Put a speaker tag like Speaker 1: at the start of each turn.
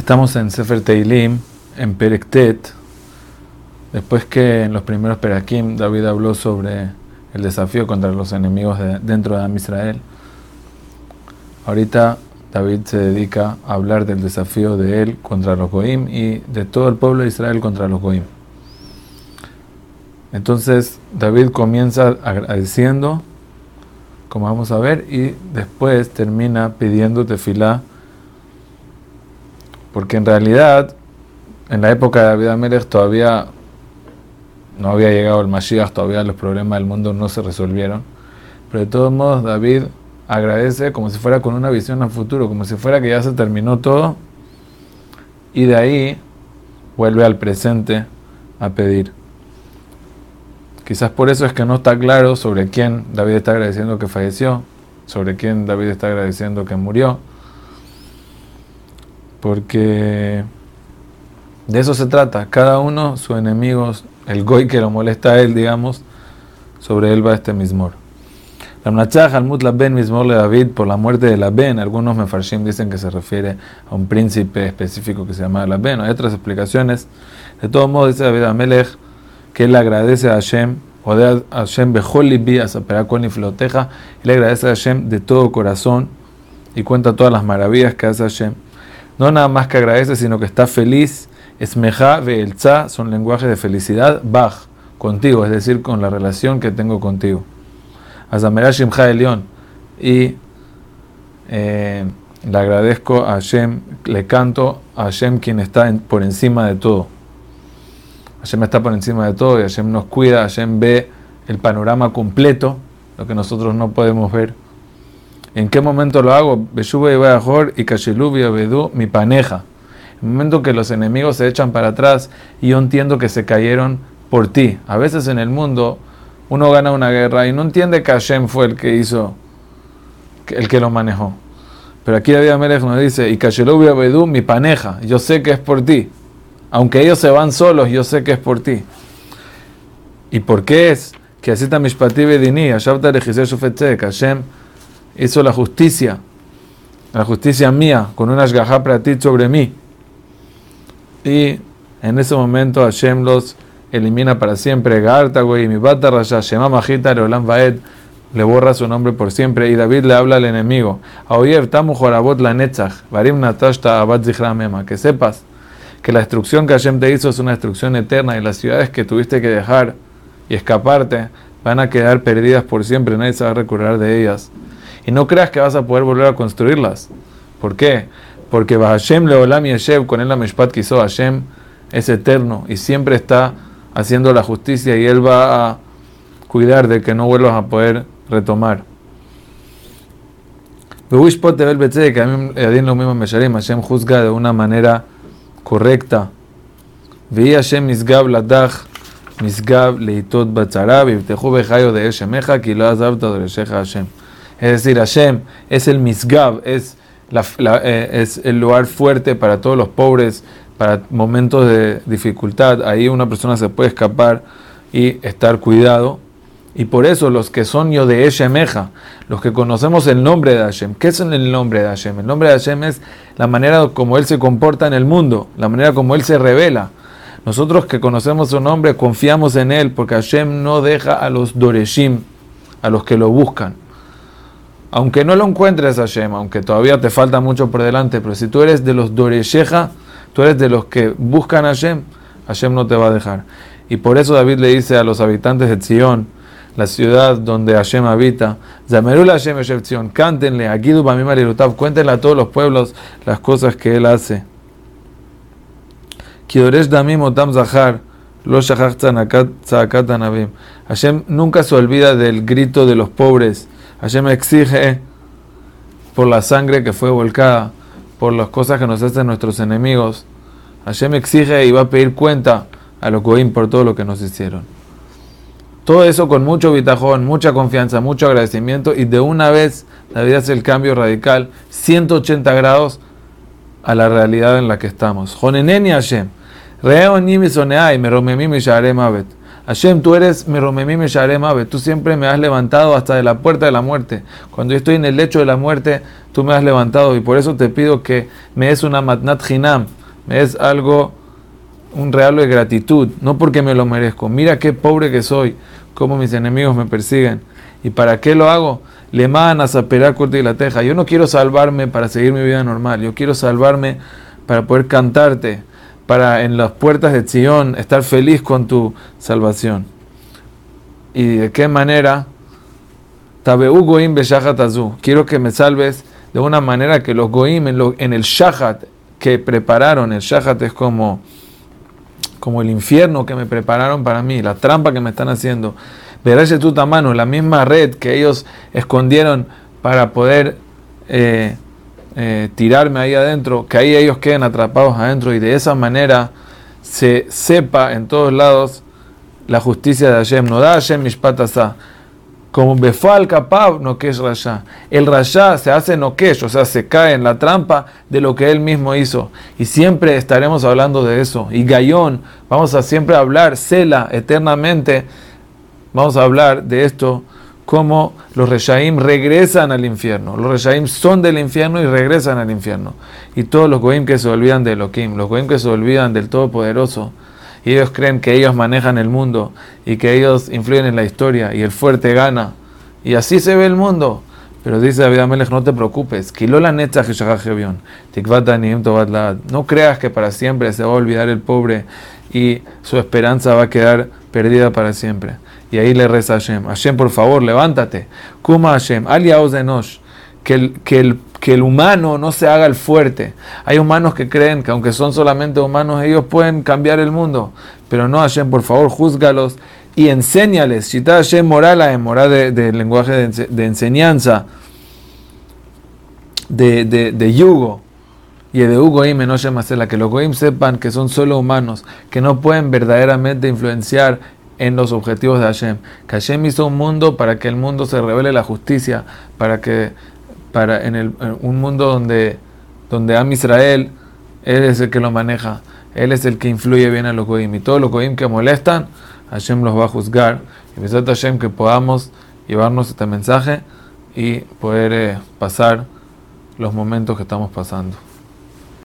Speaker 1: Estamos en Sefer Teilim, en Perektet, después que en los primeros Perakim David habló sobre el desafío contra los enemigos dentro de Am Israel. Ahorita David se dedica a hablar del desafío de él contra los Goim y de todo el pueblo de Israel contra los Goim. Entonces David comienza agradeciendo, como vamos a ver, y después termina pidiendo tefilá, porque en realidad en la época de David Amelech todavía no había llegado el Mashiach, todavía los problemas del mundo no se resolvieron, pero de todos modos David agradece como si fuera con una visión al futuro, como si fuera que ya se terminó todo y de ahí vuelve al presente a pedir. Quizás por eso es que no está claro sobre quién David está agradeciendo que falleció, sobre quién David está agradeciendo que murió, porque de eso se trata. Cada uno, sus enemigos, el goy que lo molesta a él, digamos, sobre él va este mismor. La Mnachach al Mut Ben Mismor de David por la muerte de la Ben. Algunos mefarshim dicen que se refiere a un príncipe específico que se llama la Ben. Hay otras explicaciones. De todo modo, dice David Amelech que él agradece a Hashem, o de Hashem Bejolibi, a Saperakon y Floteja, y le agradece a Hashem de todo corazón y cuenta todas las maravillas que hace Hashem. No nada más que agradece, sino que está feliz. Esmeja Ve'elza son lenguajes de felicidad. Bach, contigo, es decir, con la relación que tengo contigo. Azamera Shimcha Elión. Y eh, le agradezco a Hashem, le canto a Hashem quien está por encima de todo. Hashem está por encima de todo y Hashem nos cuida, Hashem ve el panorama completo, lo que nosotros no podemos ver. ¿En qué momento lo hago? Beshuba y y Kashilubi Bedu, mi paneja. En el momento que los enemigos se echan para atrás y yo entiendo que se cayeron por ti. A veces en el mundo uno gana una guerra y no entiende que Hashem fue el que hizo, el que lo manejó. Pero aquí David Amelech nos dice, y Kashelubia Bedú, mi paneja, yo sé que es por ti. Aunque ellos se van solos, yo sé que es por ti. ¿Y por qué es? Que así está Mishpati Bedini, Hashem hizo la justicia, la justicia mía, con una shgaha ti sobre mí. Y en ese momento Hashem los elimina para siempre. Garta, güey, mi bata raya, Shema Majita, Leolam Vaed, le borra su nombre por siempre. Y David le habla al enemigo. Aoyev, Tamu Jorabot la Netzach, Varim Natashta Abad Mema. Que sepas que la destrucción que Hashem te hizo es una destrucción eterna y las ciudades que tuviste que dejar y escaparte van a quedar perdidas por siempre. Nadie se va a recordar de ellas. Y no creas que vas a poder volver a construirlas. ¿Por qué? Porque Hashem Leolam Yeshev, con él la Mishpat que hizo Hashem, es eterno y siempre está haciendo la justicia y Él va a cuidar de que no vuelvas a poder retomar. que a mí lo mismo Hashem juzga de una manera correcta. Veía Hashem misgab ladach, misgab leitot batzarab, y teju bejayo de Eshemeja, que lo azabta de Hashem. Es decir, Hashem es el misgab, es, eh, es el lugar fuerte para todos los pobres, para momentos de dificultad, ahí una persona se puede escapar y estar cuidado. Y por eso los que son yo de Eshemeja, los que conocemos el nombre de Hashem, ¿qué es el nombre de Hashem? El nombre de Hashem es la manera como Él se comporta en el mundo, la manera como Él se revela. Nosotros que conocemos su nombre confiamos en Él porque Hashem no deja a los Doreshim, a los que lo buscan. Aunque no lo encuentres Hashem, aunque todavía te falta mucho por delante, pero si tú eres de los Doresheja, tú eres de los que buscan a Hashem, Hashem no te va a dejar. Y por eso David le dice a los habitantes de Zion, la ciudad donde Hashem habita, Zamerul Hashem Zion, cántenle, cuéntenle a todos los pueblos las cosas que él hace. Damim Otam Zahar, Lo Hashem nunca se olvida del grito de los pobres. Hashem exige por la sangre que fue volcada por las cosas que nos hacen nuestros enemigos. Hashem exige y va a pedir cuenta a los Goim por todo lo que nos hicieron. Todo eso con mucho bitajón, mucha confianza, mucho agradecimiento y de una vez David hace el cambio radical, 180 grados a la realidad en la que estamos. Hashem, Hashem, tú eres mi romemí me ave, tú siempre me has levantado hasta de la puerta de la muerte. Cuando yo estoy en el lecho de la muerte, tú me has levantado y por eso te pido que me des una matnat hinam, me des algo, un regalo de gratitud, no porque me lo merezco. Mira qué pobre que soy, cómo mis enemigos me persiguen. ¿Y para qué lo hago? Le manas a corte y la teja. Yo no quiero salvarme para seguir mi vida normal, yo quiero salvarme para poder cantarte para en las puertas de Sion estar feliz con tu salvación. ¿Y de qué manera? Goim Quiero que me salves de una manera que los Goim en, el Shahat que prepararon, el Shahat es como, como el infierno que me prepararon para mí, la trampa que me están haciendo. Verás tu mano, la misma red que ellos escondieron para poder eh, eh, tirarme ahí adentro, que ahí ellos queden atrapados adentro y de esa manera se sepa en todos lados la justicia de Hashem. No da Hashem mishpatasa. Como befal kapab no es rasha. El rasha se hace no o sea, se cae en la trampa de lo que él mismo hizo. Y siempre estaremos hablando de eso. Y Gayón, vamos a siempre hablar, Sela, eternamente, vamos a hablar de esto cómo los Reshaim regresan al infierno. Los Reshaim son del infierno y regresan al infierno. Y todos los Goim que se olvidan de Elohim, los Goim que se olvidan del Todopoderoso, y ellos creen que ellos manejan el mundo y que ellos influyen en la historia y el fuerte gana. Y así se ve el mundo. Pero dice David Amelech, no te preocupes. No creas que para siempre se va a olvidar el pobre y su esperanza va a quedar perdida para siempre. Y ahí le reza a Hashem, Hashem por favor, levántate. Kuma Hashem, que el, que, el, que el humano no se haga el fuerte. Hay humanos que creen que aunque son solamente humanos, ellos pueden cambiar el mundo. Pero no, Hashem, por favor, juzgalos y enséñales. Shita Hashem moral moral de, lenguaje de, enseñanza, de, de, yugo. Y de y no la que los Goim sepan que son solo humanos, que no pueden verdaderamente influenciar en los objetivos de Hashem. Que Hashem hizo un mundo para que el mundo se revele la justicia, para que para en, el, un mundo donde donde Am Israel él es el que lo maneja, él es el que influye bien a los goim y todos los goim que molestan, Hashem los va a juzgar. Y a Hashem que podamos llevarnos este mensaje y poder eh, pasar los momentos que estamos pasando.